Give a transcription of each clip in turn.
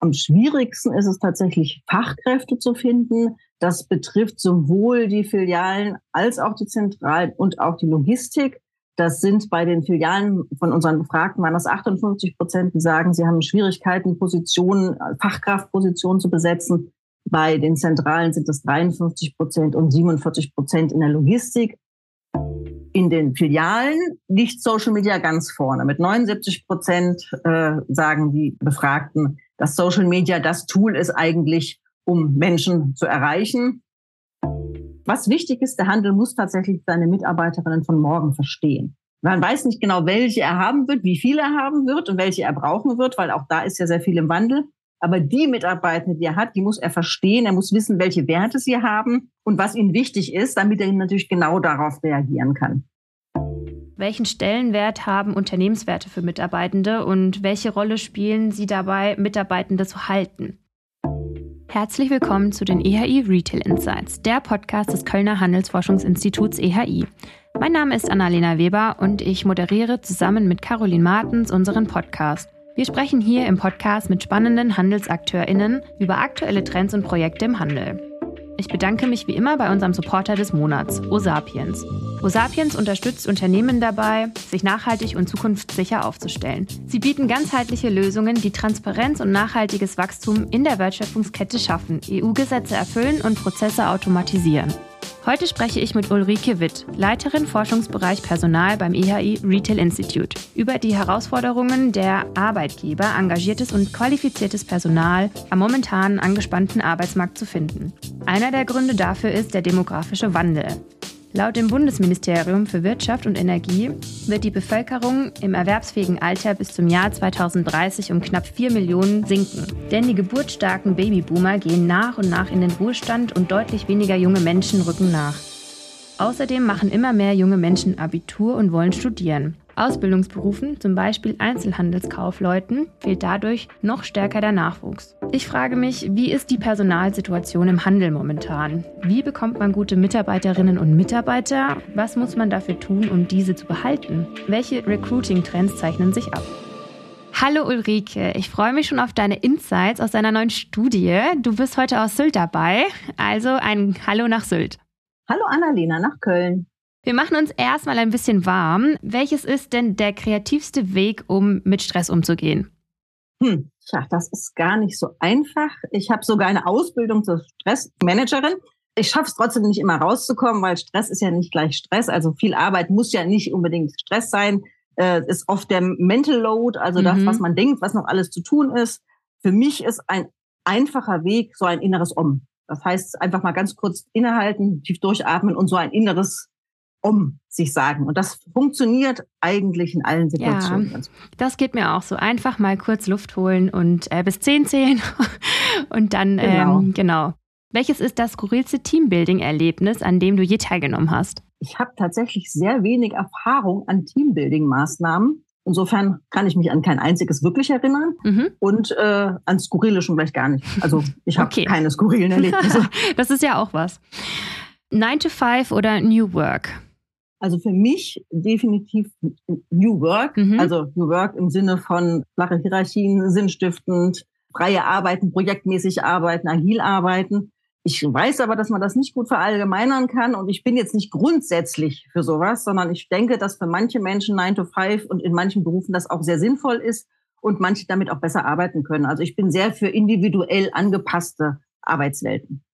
Am schwierigsten ist es tatsächlich, Fachkräfte zu finden. Das betrifft sowohl die Filialen als auch die Zentralen und auch die Logistik. Das sind bei den Filialen von unseren Befragten waren das 58 Prozent, die sagen, sie haben Schwierigkeiten, Positionen, Fachkraftpositionen zu besetzen. Bei den Zentralen sind es 53 Prozent und 47 Prozent in der Logistik. In den Filialen liegt Social Media ganz vorne. Mit 79 Prozent äh, sagen die Befragten, dass Social Media das Tool ist eigentlich, um Menschen zu erreichen. Was wichtig ist, der Handel muss tatsächlich seine Mitarbeiterinnen von morgen verstehen. Man weiß nicht genau, welche er haben wird, wie viele er haben wird und welche er brauchen wird, weil auch da ist ja sehr viel im Wandel. Aber die Mitarbeitende, die er hat, die muss er verstehen. Er muss wissen, welche Werte sie haben und was ihnen wichtig ist, damit er natürlich genau darauf reagieren kann. Welchen Stellenwert haben Unternehmenswerte für Mitarbeitende und welche Rolle spielen sie dabei, Mitarbeitende zu halten? Herzlich willkommen zu den EHI Retail Insights, der Podcast des Kölner Handelsforschungsinstituts EHI. Mein Name ist Annalena Weber und ich moderiere zusammen mit Caroline Martens unseren Podcast. Wir sprechen hier im Podcast mit spannenden HandelsakteurInnen über aktuelle Trends und Projekte im Handel. Ich bedanke mich wie immer bei unserem Supporter des Monats, Osapiens. Osapiens unterstützt Unternehmen dabei, sich nachhaltig und zukunftssicher aufzustellen. Sie bieten ganzheitliche Lösungen, die Transparenz und nachhaltiges Wachstum in der Wertschöpfungskette schaffen, EU-Gesetze erfüllen und Prozesse automatisieren. Heute spreche ich mit Ulrike Witt, Leiterin Forschungsbereich Personal beim EHI Retail Institute, über die Herausforderungen der Arbeitgeber, engagiertes und qualifiziertes Personal am momentan angespannten Arbeitsmarkt zu finden. Einer der Gründe dafür ist der demografische Wandel. Laut dem Bundesministerium für Wirtschaft und Energie wird die Bevölkerung im erwerbsfähigen Alter bis zum Jahr 2030 um knapp 4 Millionen sinken. Denn die geburtsstarken Babyboomer gehen nach und nach in den Ruhestand und deutlich weniger junge Menschen rücken nach. Außerdem machen immer mehr junge Menschen Abitur und wollen studieren. Ausbildungsberufen, zum Beispiel Einzelhandelskaufleuten, fehlt dadurch noch stärker der Nachwuchs. Ich frage mich, wie ist die Personalsituation im Handel momentan? Wie bekommt man gute Mitarbeiterinnen und Mitarbeiter? Was muss man dafür tun, um diese zu behalten? Welche Recruiting-Trends zeichnen sich ab? Hallo Ulrike, ich freue mich schon auf deine Insights aus deiner neuen Studie. Du bist heute aus Sylt dabei, also ein Hallo nach Sylt. Hallo Annalena nach Köln. Wir machen uns erstmal ein bisschen warm. Welches ist denn der kreativste Weg, um mit Stress umzugehen? Hm, tja, das ist gar nicht so einfach. Ich habe sogar eine Ausbildung zur Stressmanagerin. Ich schaffe es trotzdem nicht immer rauszukommen, weil Stress ist ja nicht gleich Stress. Also viel Arbeit muss ja nicht unbedingt Stress sein. Äh, ist oft der Mental Load, also mhm. das, was man denkt, was noch alles zu tun ist. Für mich ist ein einfacher Weg so ein inneres Om. Das heißt, einfach mal ganz kurz innehalten, tief durchatmen und so ein inneres um sich sagen. Und das funktioniert eigentlich in allen Situationen. Ja, das geht mir auch so. Einfach mal kurz Luft holen und äh, bis zehn zählen und dann, genau. Ähm, genau. Welches ist das skurrilste Teambuilding-Erlebnis, an dem du je teilgenommen hast? Ich habe tatsächlich sehr wenig Erfahrung an Teambuilding-Maßnahmen. Insofern kann ich mich an kein einziges wirklich erinnern mhm. und äh, an skurrile schon vielleicht gar nicht. Also ich habe okay. keine skurrilen Erlebnisse. das ist ja auch was. 9 to 5 oder New Work? Also für mich definitiv New Work, mhm. also New Work im Sinne von flache Hierarchien, sinnstiftend, freie Arbeiten, projektmäßig arbeiten, agil arbeiten. Ich weiß aber, dass man das nicht gut verallgemeinern kann und ich bin jetzt nicht grundsätzlich für sowas, sondern ich denke, dass für manche Menschen 9 to 5 und in manchen Berufen das auch sehr sinnvoll ist und manche damit auch besser arbeiten können. Also ich bin sehr für individuell angepasste Arbeitswelten.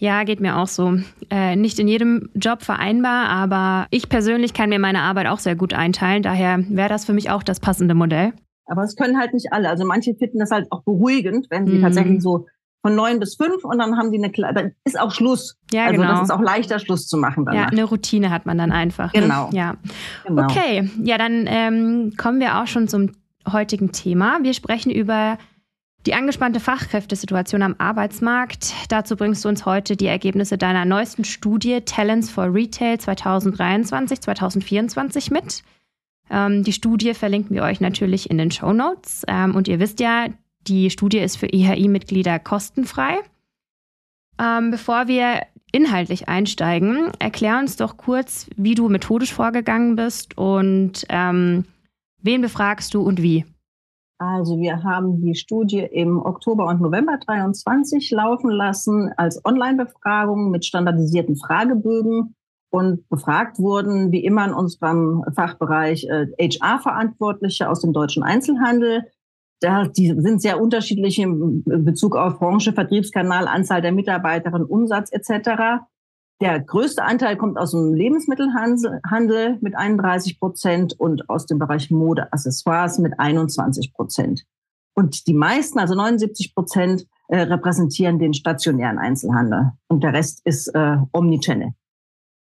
Ja, geht mir auch so. Äh, nicht in jedem Job vereinbar, aber ich persönlich kann mir meine Arbeit auch sehr gut einteilen. Daher wäre das für mich auch das passende Modell. Aber es können halt nicht alle. Also manche finden das halt auch beruhigend, wenn sie mhm. tatsächlich so von neun bis fünf und dann haben die eine dann ist auch Schluss. Ja, also genau. das ist auch leichter Schluss zu machen danach. Ja, eine Routine hat man dann einfach. Ne? Genau. Ja. Genau. Okay, ja, dann ähm, kommen wir auch schon zum heutigen Thema. Wir sprechen über die angespannte Fachkräftesituation am Arbeitsmarkt. Dazu bringst du uns heute die Ergebnisse deiner neuesten Studie Talents for Retail 2023-2024 mit. Ähm, die Studie verlinken wir euch natürlich in den Show Notes. Ähm, und ihr wisst ja, die Studie ist für EHI-Mitglieder kostenfrei. Ähm, bevor wir inhaltlich einsteigen, erklär uns doch kurz, wie du methodisch vorgegangen bist und ähm, wen befragst du und wie. Also wir haben die Studie im Oktober und November 23 laufen lassen als Online-Befragung mit standardisierten Fragebögen und befragt wurden, wie immer in unserem Fachbereich HR-Verantwortliche aus dem deutschen Einzelhandel. Die sind sehr unterschiedlich in Bezug auf Branche, Vertriebskanal, Anzahl der Mitarbeiterinnen, Umsatz etc. Der größte Anteil kommt aus dem Lebensmittelhandel mit 31 Prozent und aus dem Bereich Mode, Accessoires mit 21 Prozent. Und die meisten, also 79 Prozent, äh, repräsentieren den stationären Einzelhandel. Und der Rest ist äh, Omnichannel.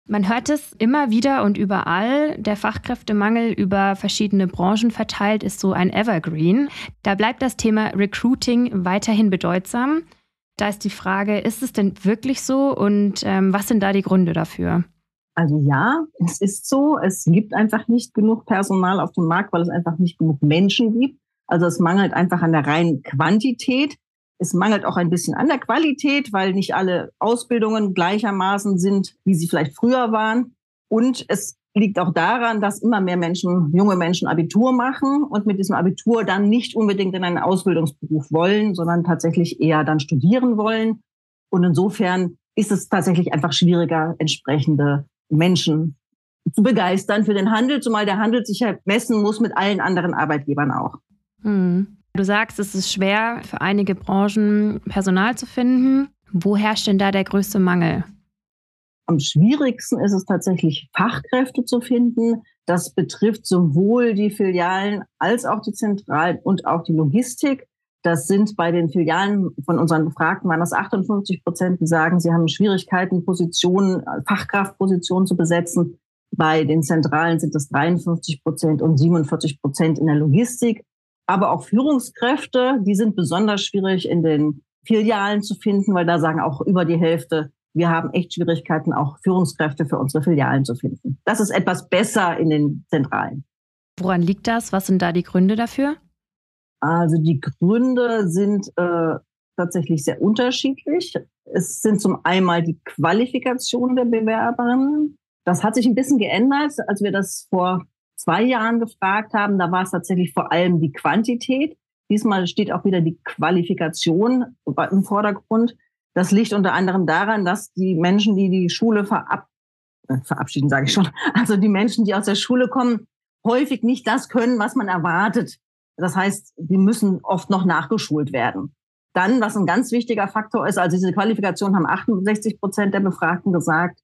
Man hört es immer wieder und überall. Der Fachkräftemangel über verschiedene Branchen verteilt ist so ein Evergreen. Da bleibt das Thema Recruiting weiterhin bedeutsam. Da ist die Frage, ist es denn wirklich so und ähm, was sind da die Gründe dafür? Also ja, es ist so. Es gibt einfach nicht genug Personal auf dem Markt, weil es einfach nicht genug Menschen gibt. Also es mangelt einfach an der reinen Quantität. Es mangelt auch ein bisschen an der Qualität, weil nicht alle Ausbildungen gleichermaßen sind, wie sie vielleicht früher waren. Und es liegt auch daran, dass immer mehr Menschen, junge Menschen Abitur machen und mit diesem Abitur dann nicht unbedingt in einen Ausbildungsberuf wollen, sondern tatsächlich eher dann studieren wollen. Und insofern ist es tatsächlich einfach schwieriger, entsprechende Menschen zu begeistern für den Handel, zumal der Handel sich ja messen muss mit allen anderen Arbeitgebern auch. Hm. Du sagst, es ist schwer für einige Branchen Personal zu finden. Wo herrscht denn da der größte Mangel? Am schwierigsten ist es tatsächlich, Fachkräfte zu finden. Das betrifft sowohl die Filialen als auch die Zentralen und auch die Logistik. Das sind bei den Filialen von unseren Befragten waren das 58 Prozent, die sagen, sie haben Schwierigkeiten, Positionen, Fachkraftpositionen zu besetzen. Bei den Zentralen sind es 53 Prozent und 47 Prozent in der Logistik aber auch Führungskräfte, die sind besonders schwierig in den Filialen zu finden, weil da sagen auch über die Hälfte, wir haben echt Schwierigkeiten, auch Führungskräfte für unsere Filialen zu finden. Das ist etwas besser in den Zentralen. Woran liegt das? Was sind da die Gründe dafür? Also die Gründe sind äh, tatsächlich sehr unterschiedlich. Es sind zum einen die Qualifikation der Bewerberinnen. Das hat sich ein bisschen geändert, als wir das vor zwei Jahren gefragt haben. Da war es tatsächlich vor allem die Quantität. Diesmal steht auch wieder die Qualifikation im Vordergrund. Das liegt unter anderem daran, dass die Menschen, die die Schule verab äh, verabschieden, sage ich schon, also die Menschen, die aus der Schule kommen, häufig nicht das können, was man erwartet. Das heißt, die müssen oft noch nachgeschult werden. Dann, was ein ganz wichtiger Faktor ist, also diese Qualifikation haben 68 Prozent der Befragten gesagt,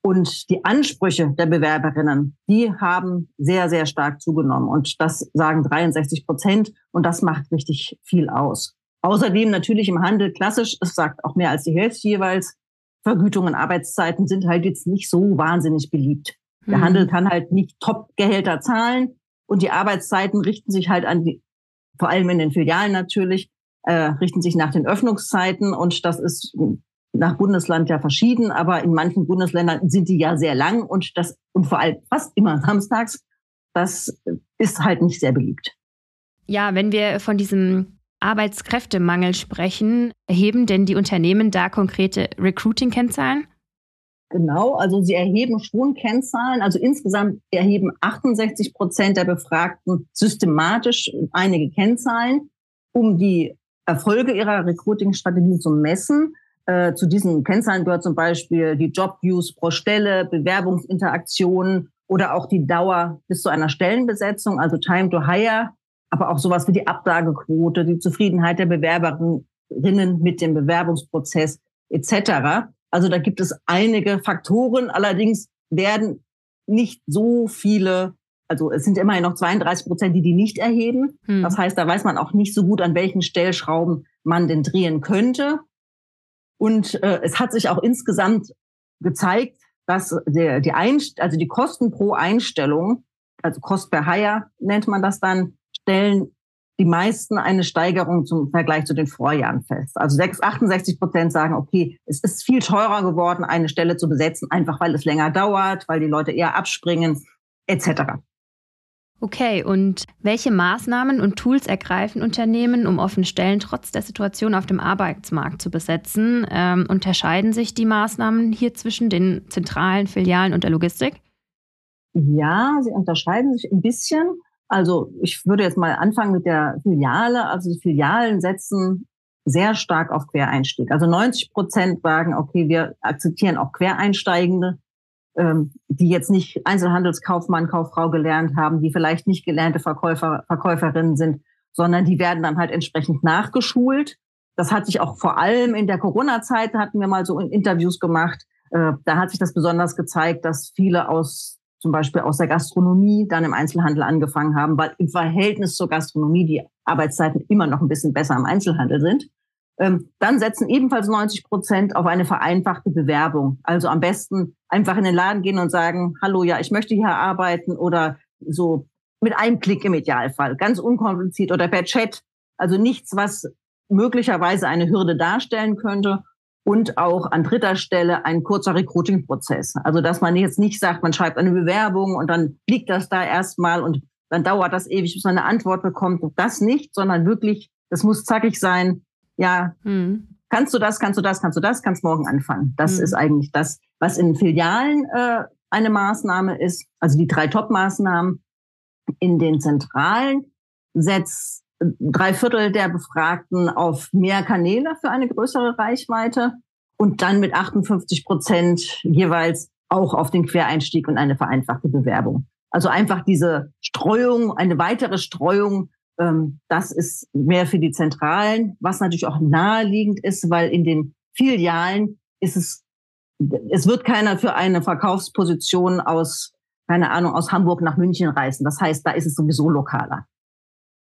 und die Ansprüche der Bewerberinnen, die haben sehr, sehr stark zugenommen. Und das sagen 63 Prozent. Und das macht richtig viel aus. Außerdem natürlich im Handel klassisch, es sagt auch mehr als die Hälfte jeweils, Vergütungen, Arbeitszeiten sind halt jetzt nicht so wahnsinnig beliebt. Der mhm. Handel kann halt nicht Top-Gehälter zahlen und die Arbeitszeiten richten sich halt an die, vor allem in den Filialen natürlich, äh, richten sich nach den Öffnungszeiten und das ist nach Bundesland ja verschieden, aber in manchen Bundesländern sind die ja sehr lang und das und vor allem fast immer samstags. Das ist halt nicht sehr beliebt. Ja, wenn wir von diesem Arbeitskräftemangel sprechen, erheben denn die Unternehmen da konkrete Recruiting-Kennzahlen? Genau, also sie erheben schon Kennzahlen. Also insgesamt erheben 68 Prozent der Befragten systematisch einige Kennzahlen, um die Erfolge ihrer Recruiting-Strategie zu messen. Äh, zu diesen Kennzahlen gehört zum Beispiel die Jobviews pro Stelle, Bewerbungsinteraktionen oder auch die Dauer bis zu einer Stellenbesetzung, also Time to Hire, aber auch sowas wie die Absagequote, die Zufriedenheit der Bewerberinnen mit dem Bewerbungsprozess etc. Also da gibt es einige Faktoren, allerdings werden nicht so viele, also es sind immerhin noch 32 Prozent, die die nicht erheben. Hm. Das heißt, da weiß man auch nicht so gut, an welchen Stellschrauben man denn drehen könnte. Und äh, es hat sich auch insgesamt gezeigt, dass der, die Einst also die Kosten pro Einstellung, also Cost per Hire nennt man das dann, stellen die meisten eine Steigerung zum Vergleich zu den Vorjahren fest. Also 6, 68 Prozent sagen, okay, es ist viel teurer geworden, eine Stelle zu besetzen, einfach weil es länger dauert, weil die Leute eher abspringen, etc. Okay, und welche Maßnahmen und Tools ergreifen Unternehmen, um offene Stellen trotz der Situation auf dem Arbeitsmarkt zu besetzen? Ähm, unterscheiden sich die Maßnahmen hier zwischen den zentralen Filialen und der Logistik? Ja, sie unterscheiden sich ein bisschen. Also ich würde jetzt mal anfangen mit der Filiale. Also die Filialen setzen sehr stark auf Quereinstieg. Also 90 Prozent sagen, okay, wir akzeptieren auch Quereinsteigende, ähm, die jetzt nicht Einzelhandelskaufmann, Kauffrau gelernt haben, die vielleicht nicht gelernte Verkäufer, Verkäuferinnen sind, sondern die werden dann halt entsprechend nachgeschult. Das hat sich auch vor allem in der Corona-Zeit, hatten wir mal so Interviews gemacht, äh, da hat sich das besonders gezeigt, dass viele aus zum Beispiel aus der Gastronomie dann im Einzelhandel angefangen haben, weil im Verhältnis zur Gastronomie die Arbeitszeiten immer noch ein bisschen besser im Einzelhandel sind. Ähm, dann setzen ebenfalls 90 Prozent auf eine vereinfachte Bewerbung. Also am besten einfach in den Laden gehen und sagen, hallo, ja, ich möchte hier arbeiten oder so mit einem Klick im Idealfall, ganz unkompliziert oder per Chat. Also nichts, was möglicherweise eine Hürde darstellen könnte und auch an dritter Stelle ein kurzer Recruiting-Prozess. Also dass man jetzt nicht sagt, man schreibt eine Bewerbung und dann liegt das da erstmal und dann dauert das ewig, bis man eine Antwort bekommt. Das nicht, sondern wirklich, das muss zackig sein. Ja, hm. kannst du das, kannst du das, kannst du das, kannst morgen anfangen. Das hm. ist eigentlich das, was in Filialen äh, eine Maßnahme ist. Also die drei Top-Maßnahmen in den Zentralen setzt drei Viertel der Befragten auf mehr Kanäle für eine größere Reichweite und dann mit 58 Prozent jeweils auch auf den Quereinstieg und eine vereinfachte Bewerbung. Also einfach diese Streuung, eine weitere Streuung, ähm, das ist mehr für die Zentralen, was natürlich auch naheliegend ist, weil in den Filialen ist es, es wird keiner für eine Verkaufsposition aus, keine Ahnung, aus Hamburg nach München reisen. Das heißt, da ist es sowieso lokaler.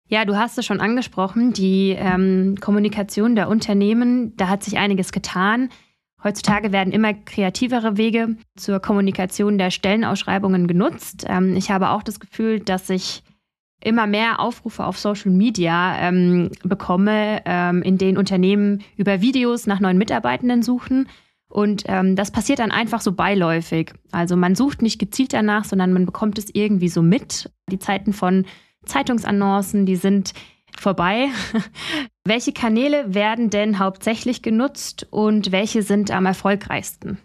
Ja, du hast es schon angesprochen, die ähm, Kommunikation der Unternehmen, da hat sich einiges getan. Heutzutage werden immer kreativere Wege zur Kommunikation der Stellenausschreibungen genutzt. Ähm, ich habe auch das Gefühl, dass ich immer mehr Aufrufe auf Social Media ähm, bekomme, ähm, in denen Unternehmen über Videos nach neuen Mitarbeitenden suchen. Und ähm, das passiert dann einfach so beiläufig. Also man sucht nicht gezielt danach, sondern man bekommt es irgendwie so mit. Die Zeiten von Zeitungsannoncen, die sind vorbei. welche Kanäle werden denn hauptsächlich genutzt und welche sind am erfolgreichsten?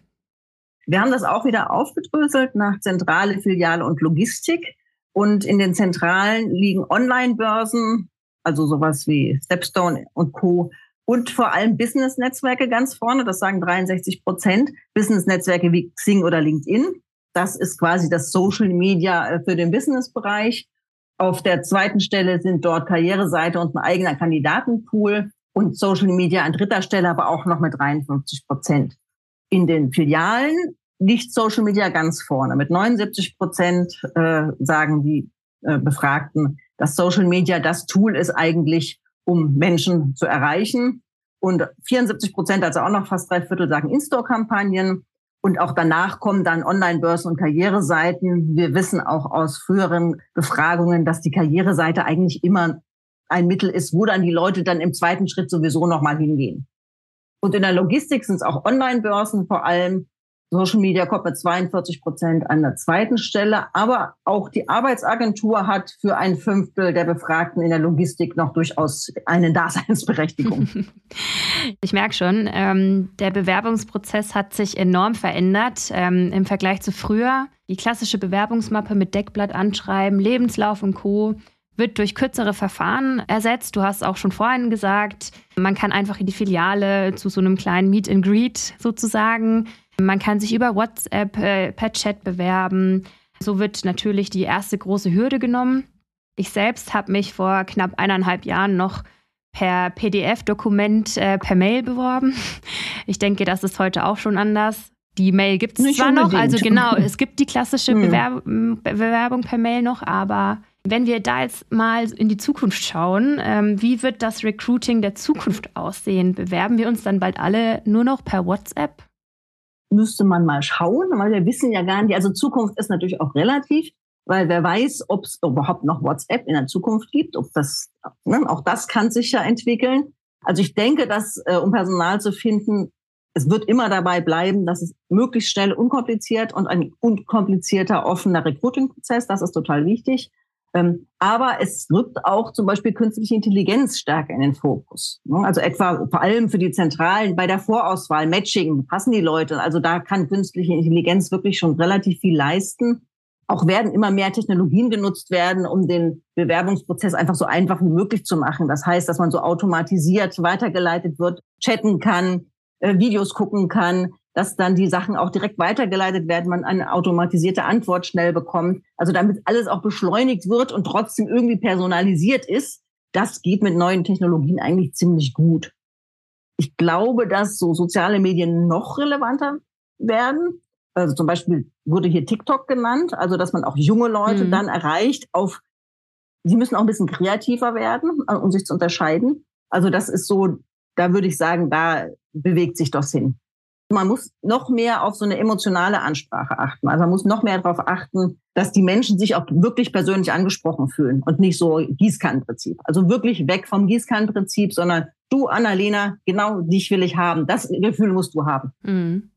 Wir haben das auch wieder aufgedröselt nach Zentrale, Filiale und Logistik. Und in den Zentralen liegen Online-Börsen, also sowas wie Stepstone und Co. Und vor allem Business-Netzwerke ganz vorne, das sagen 63 Prozent. Business-Netzwerke wie Xing oder LinkedIn. Das ist quasi das Social Media äh, für den Business-Bereich. Auf der zweiten Stelle sind dort Karriereseite und ein eigener Kandidatenpool und Social Media an dritter Stelle, aber auch noch mit 53 Prozent. In den Filialen liegt Social Media ganz vorne. Mit 79 Prozent äh, sagen die äh, Befragten, dass Social Media das Tool ist eigentlich, um Menschen zu erreichen. Und 74 Prozent, also auch noch fast drei Viertel, sagen In-Store-Kampagnen. Und auch danach kommen dann Online-Börsen und Karriereseiten. Wir wissen auch aus früheren Befragungen, dass die Karriereseite eigentlich immer ein Mittel ist, wo dann die Leute dann im zweiten Schritt sowieso nochmal hingehen. Und in der Logistik sind es auch Online-Börsen vor allem, Social Media kommt mit 42 Prozent an der zweiten Stelle. Aber auch die Arbeitsagentur hat für ein Fünftel der Befragten in der Logistik noch durchaus eine Daseinsberechtigung. Ich merke schon, ähm, der Bewerbungsprozess hat sich enorm verändert ähm, im Vergleich zu früher. Die klassische Bewerbungsmappe mit Deckblatt anschreiben, Lebenslauf und Co wird durch kürzere Verfahren ersetzt. Du hast auch schon vorhin gesagt, man kann einfach in die Filiale zu so einem kleinen Meet and Greet sozusagen man kann sich über WhatsApp äh, per Chat bewerben. So wird natürlich die erste große Hürde genommen. Ich selbst habe mich vor knapp eineinhalb Jahren noch per PDF-Dokument äh, per Mail beworben. Ich denke, das ist heute auch schon anders. Die Mail gibt es zwar unbedingt. noch, also genau, es gibt die klassische hm. Bewerb Bewerbung per Mail noch, aber wenn wir da jetzt mal in die Zukunft schauen, ähm, wie wird das Recruiting der Zukunft aussehen? Bewerben wir uns dann bald alle nur noch per WhatsApp? Müsste man mal schauen, weil wir wissen ja gar nicht, also Zukunft ist natürlich auch relativ, weil wer weiß, ob es überhaupt noch WhatsApp in der Zukunft gibt, ob das, ne, auch das kann sich ja entwickeln. Also ich denke, dass, äh, um Personal zu finden, es wird immer dabei bleiben, dass es möglichst schnell, unkompliziert und ein unkomplizierter, offener Recruiting-Prozess, das ist total wichtig. Ähm, aber es rückt auch zum Beispiel künstliche Intelligenz stärker in den Fokus. Ne? Also etwa vor allem für die Zentralen bei der Vorauswahl, Matching, passen die Leute. Also da kann künstliche Intelligenz wirklich schon relativ viel leisten. Auch werden immer mehr Technologien genutzt werden, um den Bewerbungsprozess einfach so einfach wie möglich zu machen. Das heißt, dass man so automatisiert weitergeleitet wird, chatten kann, äh, Videos gucken kann, dass dann die Sachen auch direkt weitergeleitet werden, man eine automatisierte Antwort schnell bekommt. Also damit alles auch beschleunigt wird und trotzdem irgendwie personalisiert ist, das geht mit neuen Technologien eigentlich ziemlich gut. Ich glaube, dass so soziale Medien noch relevanter werden. Also zum Beispiel wurde hier TikTok genannt, also dass man auch junge Leute mhm. dann erreicht auf, sie müssen auch ein bisschen kreativer werden, äh, um sich zu unterscheiden. Also das ist so, da würde ich sagen, da bewegt sich das hin. Man muss noch mehr auf so eine emotionale Ansprache achten. Also man muss noch mehr darauf achten, dass die Menschen sich auch wirklich persönlich angesprochen fühlen und nicht so Gießkannenprinzip. Also wirklich weg vom Gießkannenprinzip, sondern du, Annalena, genau dich will ich haben. Das Gefühl musst du haben. Mhm.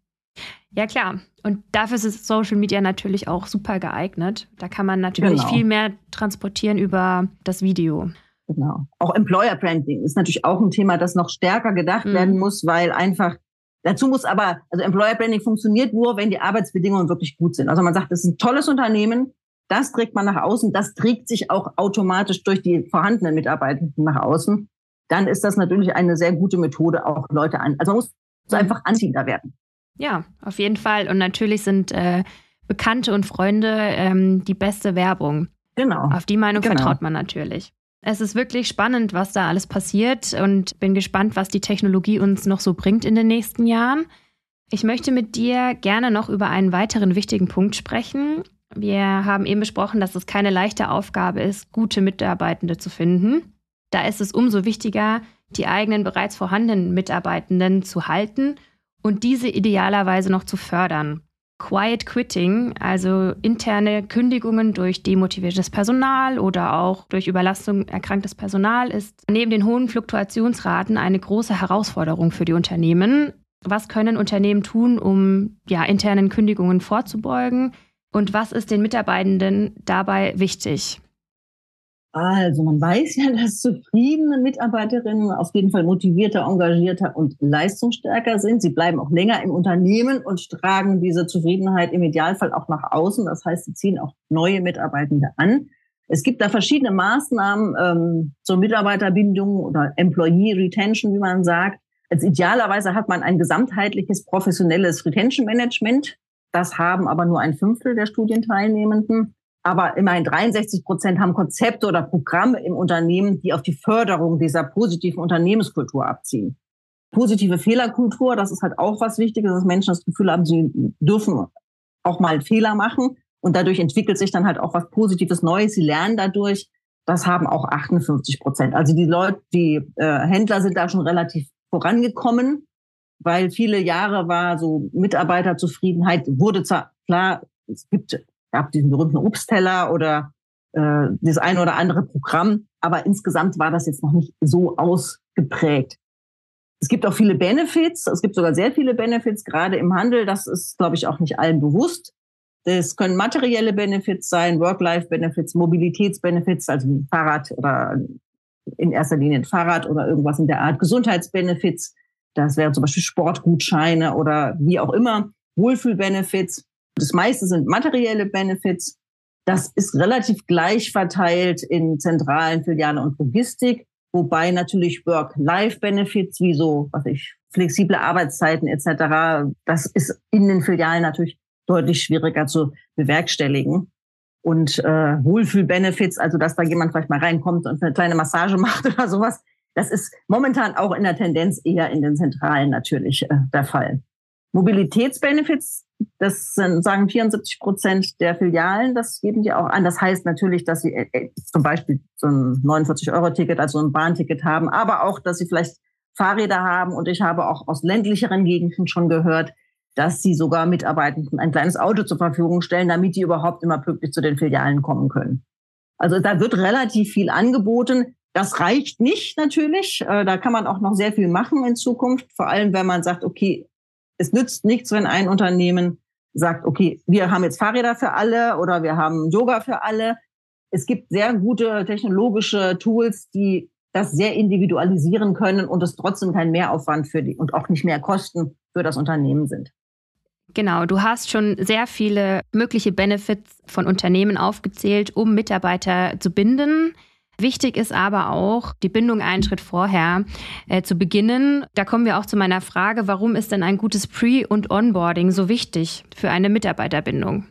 Ja, klar. Und dafür ist Social Media natürlich auch super geeignet. Da kann man natürlich genau. viel mehr transportieren über das Video. Genau. Auch Employer Branding ist natürlich auch ein Thema, das noch stärker gedacht mhm. werden muss, weil einfach dazu muss aber, also Employer Branding funktioniert nur, wenn die Arbeitsbedingungen wirklich gut sind. Also man sagt, das ist ein tolles Unternehmen, das trägt man nach außen, das trägt sich auch automatisch durch die vorhandenen Mitarbeitenden nach außen. Dann ist das natürlich eine sehr gute Methode, auch Leute an. Also man muss so einfach anziehender werden. Ja, auf jeden Fall. Und natürlich sind äh, Bekannte und Freunde ähm, die beste Werbung. Genau. Auf die Meinung genau. vertraut man natürlich. Es ist wirklich spannend, was da alles passiert und bin gespannt, was die Technologie uns noch so bringt in den nächsten Jahren. Ich möchte mit dir gerne noch über einen weiteren wichtigen Punkt sprechen. Wir haben eben besprochen, dass es keine leichte Aufgabe ist, gute Mitarbeitende zu finden. Da ist es umso wichtiger, die eigenen bereits vorhandenen Mitarbeitenden zu halten und diese idealerweise noch zu fördern. Quiet Quitting, also interne Kündigungen durch demotiviertes Personal oder auch durch Überlastung erkranktes Personal, ist neben den hohen Fluktuationsraten eine große Herausforderung für die Unternehmen. Was können Unternehmen tun, um ja, internen Kündigungen vorzubeugen? Und was ist den Mitarbeitenden dabei wichtig? Also man weiß ja, dass zufriedene Mitarbeiterinnen auf jeden Fall motivierter, engagierter und leistungsstärker sind. Sie bleiben auch länger im Unternehmen und tragen diese Zufriedenheit im Idealfall auch nach außen. Das heißt, sie ziehen auch neue Mitarbeitende an. Es gibt da verschiedene Maßnahmen ähm, zur Mitarbeiterbindung oder Employee Retention, wie man sagt. Als idealerweise hat man ein gesamtheitliches professionelles Retention Management. Das haben aber nur ein Fünftel der Studienteilnehmenden. Aber immerhin 63 Prozent haben Konzepte oder Programme im Unternehmen, die auf die Förderung dieser positiven Unternehmenskultur abziehen. Positive Fehlerkultur, das ist halt auch was Wichtiges, dass Menschen das Gefühl haben, sie dürfen auch mal Fehler machen. Und dadurch entwickelt sich dann halt auch was Positives Neues. Sie lernen dadurch. Das haben auch 58 Prozent. Also die Leute, die äh, Händler sind da schon relativ vorangekommen, weil viele Jahre war so Mitarbeiterzufriedenheit wurde zwar klar, es gibt gab diesen berühmten Obstteller oder äh, das eine oder andere Programm. Aber insgesamt war das jetzt noch nicht so ausgeprägt. Es gibt auch viele Benefits. Es gibt sogar sehr viele Benefits, gerade im Handel. Das ist, glaube ich, auch nicht allen bewusst. Das können materielle Benefits sein, Work-Life-Benefits, Mobilitätsbenefits, also ein Fahrrad oder in erster Linie ein Fahrrad oder irgendwas in der Art, Gesundheitsbenefits. Das wären zum Beispiel Sportgutscheine oder wie auch immer, Wohlfühlbenefits. Das meiste sind materielle Benefits. Das ist relativ gleich verteilt in zentralen Filialen und Logistik, wobei natürlich Work-Life-Benefits wie so, was ich, flexible Arbeitszeiten etc., das ist in den Filialen natürlich deutlich schwieriger zu bewerkstelligen. Und äh, Wohlfühl-Benefits, also dass da jemand vielleicht mal reinkommt und eine kleine Massage macht oder sowas, das ist momentan auch in der Tendenz eher in den Zentralen natürlich äh, der Fall. Mobilitätsbenefits, das sind, sagen 74 Prozent der Filialen, das geben die auch an. Das heißt natürlich, dass sie äh, äh zum Beispiel so ein 49-Euro-Ticket, also ein Bahnticket haben, aber auch, dass sie vielleicht Fahrräder haben. Und ich habe auch aus ländlicheren Gegenden schon gehört, dass sie sogar Mitarbeitenden ein kleines Auto zur Verfügung stellen, damit die überhaupt immer pünktlich zu den Filialen kommen können. Also da wird relativ viel angeboten. Das reicht nicht natürlich. Äh, da kann man auch noch sehr viel machen in Zukunft. Vor allem, wenn man sagt, okay, es nützt nichts, wenn ein Unternehmen sagt, okay, wir haben jetzt Fahrräder für alle oder wir haben Yoga für alle. Es gibt sehr gute technologische Tools, die das sehr individualisieren können und es trotzdem kein Mehraufwand für die und auch nicht mehr Kosten für das Unternehmen sind. Genau, du hast schon sehr viele mögliche Benefits von Unternehmen aufgezählt, um Mitarbeiter zu binden. Wichtig ist aber auch, die Bindung einen Schritt vorher äh, zu beginnen. Da kommen wir auch zu meiner Frage, warum ist denn ein gutes Pre- und Onboarding so wichtig für eine Mitarbeiterbindung?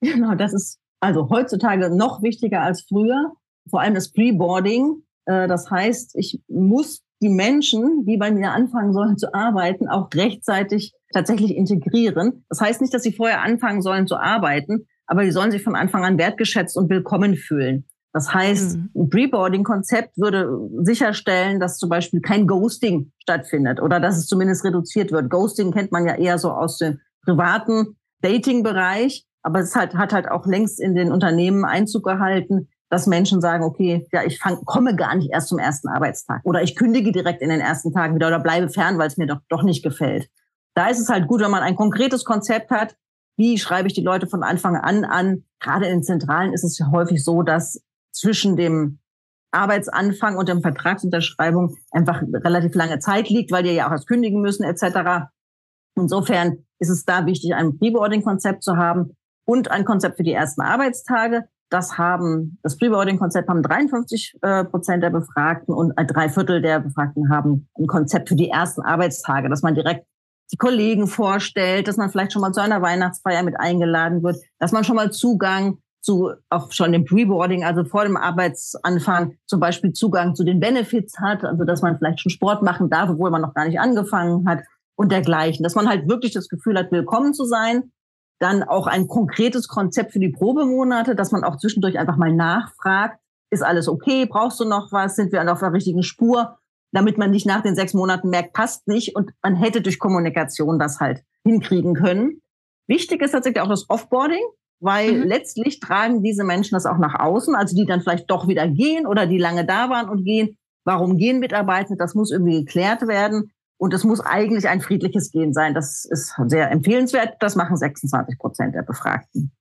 Genau, das ist also heutzutage noch wichtiger als früher. Vor allem das Pre-Boarding. Äh, das heißt, ich muss die Menschen, die bei mir anfangen sollen zu arbeiten, auch rechtzeitig tatsächlich integrieren. Das heißt nicht, dass sie vorher anfangen sollen zu arbeiten, aber die sollen sich von Anfang an wertgeschätzt und willkommen fühlen. Das heißt, mhm. ein Preboarding-Konzept würde sicherstellen, dass zum Beispiel kein Ghosting stattfindet oder dass es zumindest reduziert wird. Ghosting kennt man ja eher so aus dem privaten Dating-Bereich, aber es hat, hat halt auch längst in den Unternehmen Einzug gehalten, dass Menschen sagen, okay, ja, ich fang, komme gar nicht erst zum ersten Arbeitstag oder ich kündige direkt in den ersten Tagen wieder oder bleibe fern, weil es mir doch, doch nicht gefällt. Da ist es halt gut, wenn man ein konkretes Konzept hat, wie schreibe ich die Leute von Anfang an an. Gerade in Zentralen ist es ja häufig so, dass zwischen dem Arbeitsanfang und dem Vertragsunterschreibung einfach relativ lange Zeit liegt, weil die ja auch erst kündigen müssen etc. Insofern ist es da wichtig, ein Preboarding-Konzept zu haben und ein Konzept für die ersten Arbeitstage. Das haben, das Preboarding-Konzept haben 53 äh, Prozent der Befragten und drei Viertel der Befragten haben ein Konzept für die ersten Arbeitstage, dass man direkt die Kollegen vorstellt, dass man vielleicht schon mal zu einer Weihnachtsfeier mit eingeladen wird, dass man schon mal Zugang zu auch schon dem Preboarding, also vor dem Arbeitsanfang zum Beispiel Zugang zu den Benefits hat, also dass man vielleicht schon Sport machen darf, obwohl man noch gar nicht angefangen hat und dergleichen, dass man halt wirklich das Gefühl hat, willkommen zu sein. Dann auch ein konkretes Konzept für die Probemonate, dass man auch zwischendurch einfach mal nachfragt, ist alles okay, brauchst du noch was, sind wir auf der richtigen Spur, damit man nicht nach den sechs Monaten merkt, passt nicht und man hätte durch Kommunikation das halt hinkriegen können. Wichtig ist tatsächlich auch das Offboarding, weil mhm. letztlich tragen diese Menschen das auch nach außen, also die dann vielleicht doch wieder gehen oder die lange da waren und gehen. Warum gehen Mitarbeitende? Das muss irgendwie geklärt werden. Und es muss eigentlich ein friedliches Gehen sein. Das ist sehr empfehlenswert. Das machen 26 Prozent der Befragten.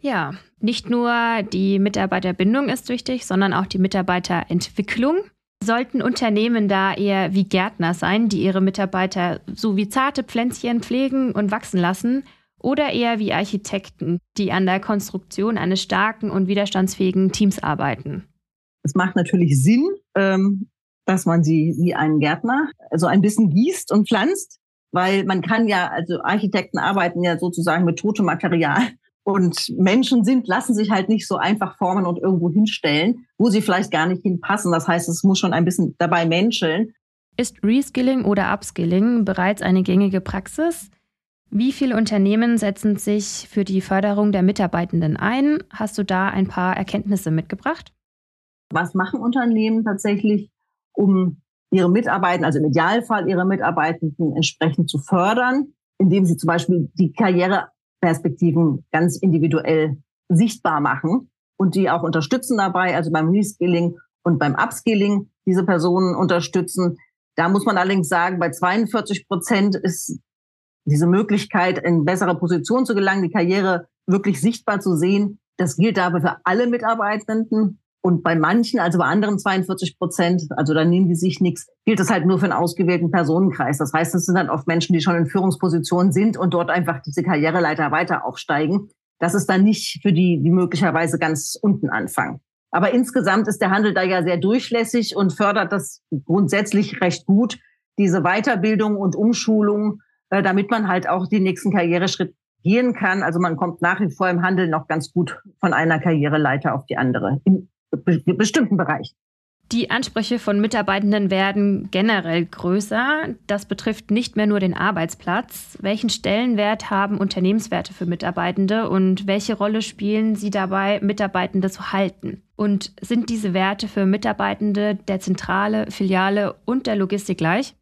Ja, nicht nur die Mitarbeiterbindung ist wichtig, sondern auch die Mitarbeiterentwicklung. Sollten Unternehmen da eher wie Gärtner sein, die ihre Mitarbeiter so wie zarte Pflänzchen pflegen und wachsen lassen? Oder eher wie Architekten, die an der Konstruktion eines starken und widerstandsfähigen Teams arbeiten? Es macht natürlich Sinn, ähm, dass man sie wie einen Gärtner so ein bisschen gießt und pflanzt, weil man kann ja, also Architekten arbeiten ja sozusagen mit totem Material und Menschen sind, lassen sich halt nicht so einfach formen und irgendwo hinstellen, wo sie vielleicht gar nicht hinpassen. Das heißt, es muss schon ein bisschen dabei menscheln. Ist Reskilling oder Upskilling bereits eine gängige Praxis? Wie viele Unternehmen setzen sich für die Förderung der Mitarbeitenden ein? Hast du da ein paar Erkenntnisse mitgebracht? Was machen Unternehmen tatsächlich, um ihre Mitarbeitenden, also im Idealfall ihre Mitarbeitenden entsprechend zu fördern, indem sie zum Beispiel die Karriereperspektiven ganz individuell sichtbar machen und die auch unterstützen dabei, also beim Reskilling und beim Upskilling diese Personen unterstützen. Da muss man allerdings sagen, bei 42 Prozent ist diese Möglichkeit, in bessere Position zu gelangen, die Karriere wirklich sichtbar zu sehen, das gilt aber für alle Mitarbeitenden. Und bei manchen, also bei anderen 42 Prozent, also da nehmen die sich nichts, gilt das halt nur für einen ausgewählten Personenkreis. Das heißt, es sind dann oft Menschen, die schon in Führungspositionen sind und dort einfach diese Karriereleiter weiter aufsteigen. Das ist dann nicht für die, die möglicherweise ganz unten anfangen. Aber insgesamt ist der Handel da ja sehr durchlässig und fördert das grundsätzlich recht gut, diese Weiterbildung und Umschulung äh, damit man halt auch den nächsten Karriereschritt gehen kann. Also man kommt nach wie vor im Handel noch ganz gut von einer Karriereleiter auf die andere in bestimmten Bereichen. Die Ansprüche von Mitarbeitenden werden generell größer. Das betrifft nicht mehr nur den Arbeitsplatz. Welchen Stellenwert haben Unternehmenswerte für Mitarbeitende und welche Rolle spielen sie dabei, Mitarbeitende zu halten? Und sind diese Werte für Mitarbeitende der Zentrale, Filiale und der Logistik gleich?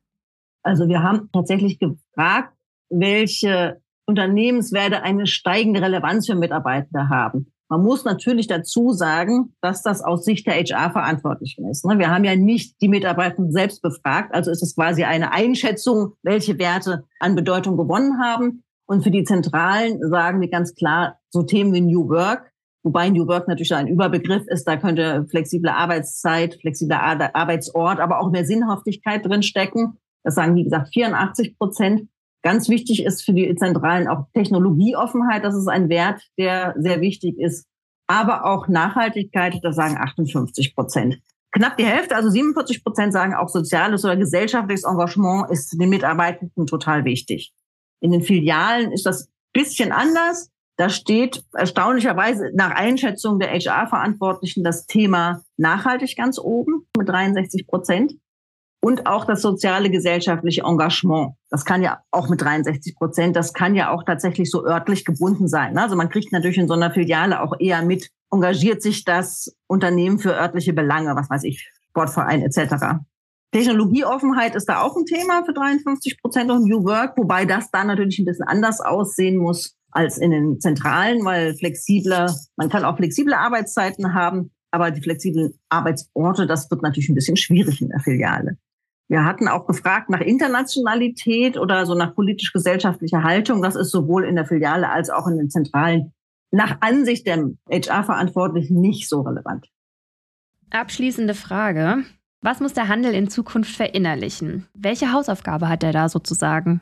Also wir haben tatsächlich gefragt, welche Unternehmenswerte eine steigende Relevanz für Mitarbeitende haben. Man muss natürlich dazu sagen, dass das aus Sicht der HR-Verantwortlichen ist. Ne? Wir haben ja nicht die Mitarbeitenden selbst befragt, also ist es quasi eine Einschätzung, welche Werte an Bedeutung gewonnen haben. Und für die Zentralen sagen wir ganz klar so Themen wie New Work, wobei New Work natürlich ein Überbegriff ist, da könnte flexible Arbeitszeit, flexibler Arbeitsort, aber auch mehr Sinnhaftigkeit drinstecken. Das sagen, wie gesagt, 84 Prozent. Ganz wichtig ist für die Zentralen auch Technologieoffenheit. Das ist ein Wert, der sehr wichtig ist. Aber auch Nachhaltigkeit, da sagen 58 Prozent. Knapp die Hälfte, also 47 Prozent sagen auch soziales oder gesellschaftliches Engagement ist den Mitarbeitenden total wichtig. In den Filialen ist das bisschen anders. Da steht erstaunlicherweise nach Einschätzung der HR-Verantwortlichen das Thema nachhaltig ganz oben mit 63 Prozent und auch das soziale gesellschaftliche Engagement. Das kann ja auch mit 63 Prozent, das kann ja auch tatsächlich so örtlich gebunden sein. Also man kriegt natürlich in so einer Filiale auch eher mit, engagiert sich das Unternehmen für örtliche Belange, was weiß ich, Sportverein etc. Technologieoffenheit ist da auch ein Thema für 53 Prozent und New Work, wobei das da natürlich ein bisschen anders aussehen muss als in den Zentralen, weil flexible, man kann auch flexible Arbeitszeiten haben, aber die flexiblen Arbeitsorte, das wird natürlich ein bisschen schwierig in der Filiale. Wir hatten auch gefragt nach Internationalität oder so nach politisch-gesellschaftlicher Haltung. Das ist sowohl in der Filiale als auch in den Zentralen nach Ansicht der HR-Verantwortlichen nicht so relevant. Abschließende Frage. Was muss der Handel in Zukunft verinnerlichen? Welche Hausaufgabe hat er da sozusagen?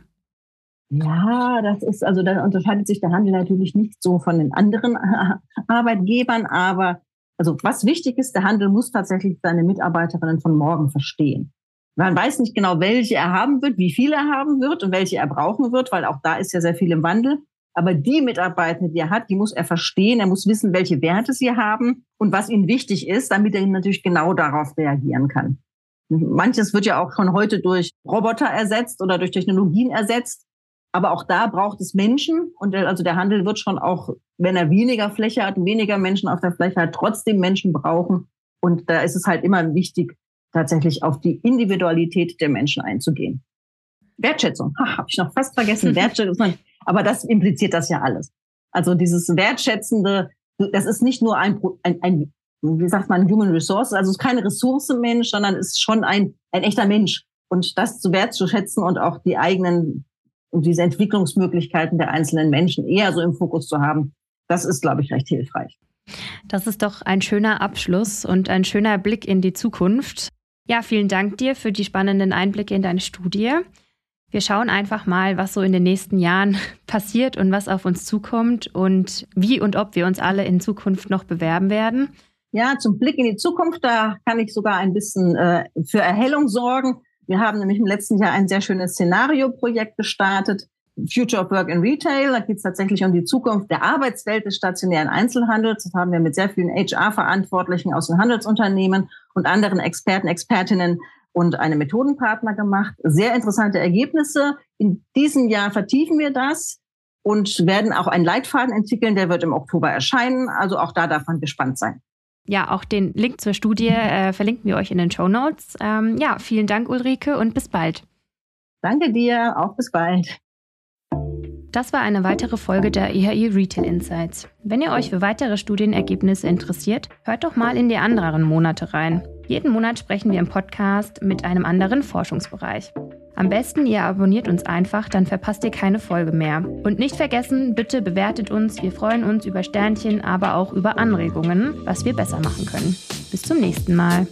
Ja, das ist, also da unterscheidet sich der Handel natürlich nicht so von den anderen Arbeitgebern, aber also was wichtig ist, der Handel muss tatsächlich seine Mitarbeiterinnen von morgen verstehen. Man weiß nicht genau, welche er haben wird, wie viele er haben wird und welche er brauchen wird, weil auch da ist ja sehr viel im Wandel. Aber die Mitarbeitenden, die er hat, die muss er verstehen. Er muss wissen, welche Werte sie haben und was ihnen wichtig ist, damit er natürlich genau darauf reagieren kann. Manches wird ja auch schon heute durch Roboter ersetzt oder durch Technologien ersetzt. Aber auch da braucht es Menschen. Und also der Handel wird schon auch, wenn er weniger Fläche hat, weniger Menschen auf der Fläche hat, trotzdem Menschen brauchen. Und da ist es halt immer wichtig, tatsächlich auf die Individualität der Menschen einzugehen. Wertschätzung, ha, habe ich noch fast vergessen. Wertschätzung, aber das impliziert das ja alles. Also dieses wertschätzende, das ist nicht nur ein, ein, ein wie sagt man, Human Resource, also es ist keine Ressource Mensch, sondern es ist schon ein, ein echter Mensch. Und das zu wertzuschätzen und auch die eigenen und diese Entwicklungsmöglichkeiten der einzelnen Menschen eher so im Fokus zu haben, das ist, glaube ich, recht hilfreich. Das ist doch ein schöner Abschluss und ein schöner Blick in die Zukunft. Ja, vielen Dank dir für die spannenden Einblicke in deine Studie. Wir schauen einfach mal, was so in den nächsten Jahren passiert und was auf uns zukommt und wie und ob wir uns alle in Zukunft noch bewerben werden. Ja, zum Blick in die Zukunft, da kann ich sogar ein bisschen äh, für Erhellung sorgen. Wir haben nämlich im letzten Jahr ein sehr schönes Szenario-Projekt gestartet. Future of Work in Retail. Da geht es tatsächlich um die Zukunft der Arbeitswelt des stationären Einzelhandels. Das haben wir mit sehr vielen HR-Verantwortlichen aus den Handelsunternehmen und anderen Experten, Expertinnen und einem Methodenpartner gemacht. Sehr interessante Ergebnisse. In diesem Jahr vertiefen wir das und werden auch einen Leitfaden entwickeln. Der wird im Oktober erscheinen. Also auch da darf man gespannt sein. Ja, auch den Link zur Studie äh, verlinken wir euch in den Show Notes. Ähm, ja, vielen Dank, Ulrike, und bis bald. Danke dir, auch bis bald. Das war eine weitere Folge der EHI Retail Insights. Wenn ihr euch für weitere Studienergebnisse interessiert, hört doch mal in die anderen Monate rein. Jeden Monat sprechen wir im Podcast mit einem anderen Forschungsbereich. Am besten, ihr abonniert uns einfach, dann verpasst ihr keine Folge mehr. Und nicht vergessen, bitte bewertet uns. Wir freuen uns über Sternchen, aber auch über Anregungen, was wir besser machen können. Bis zum nächsten Mal.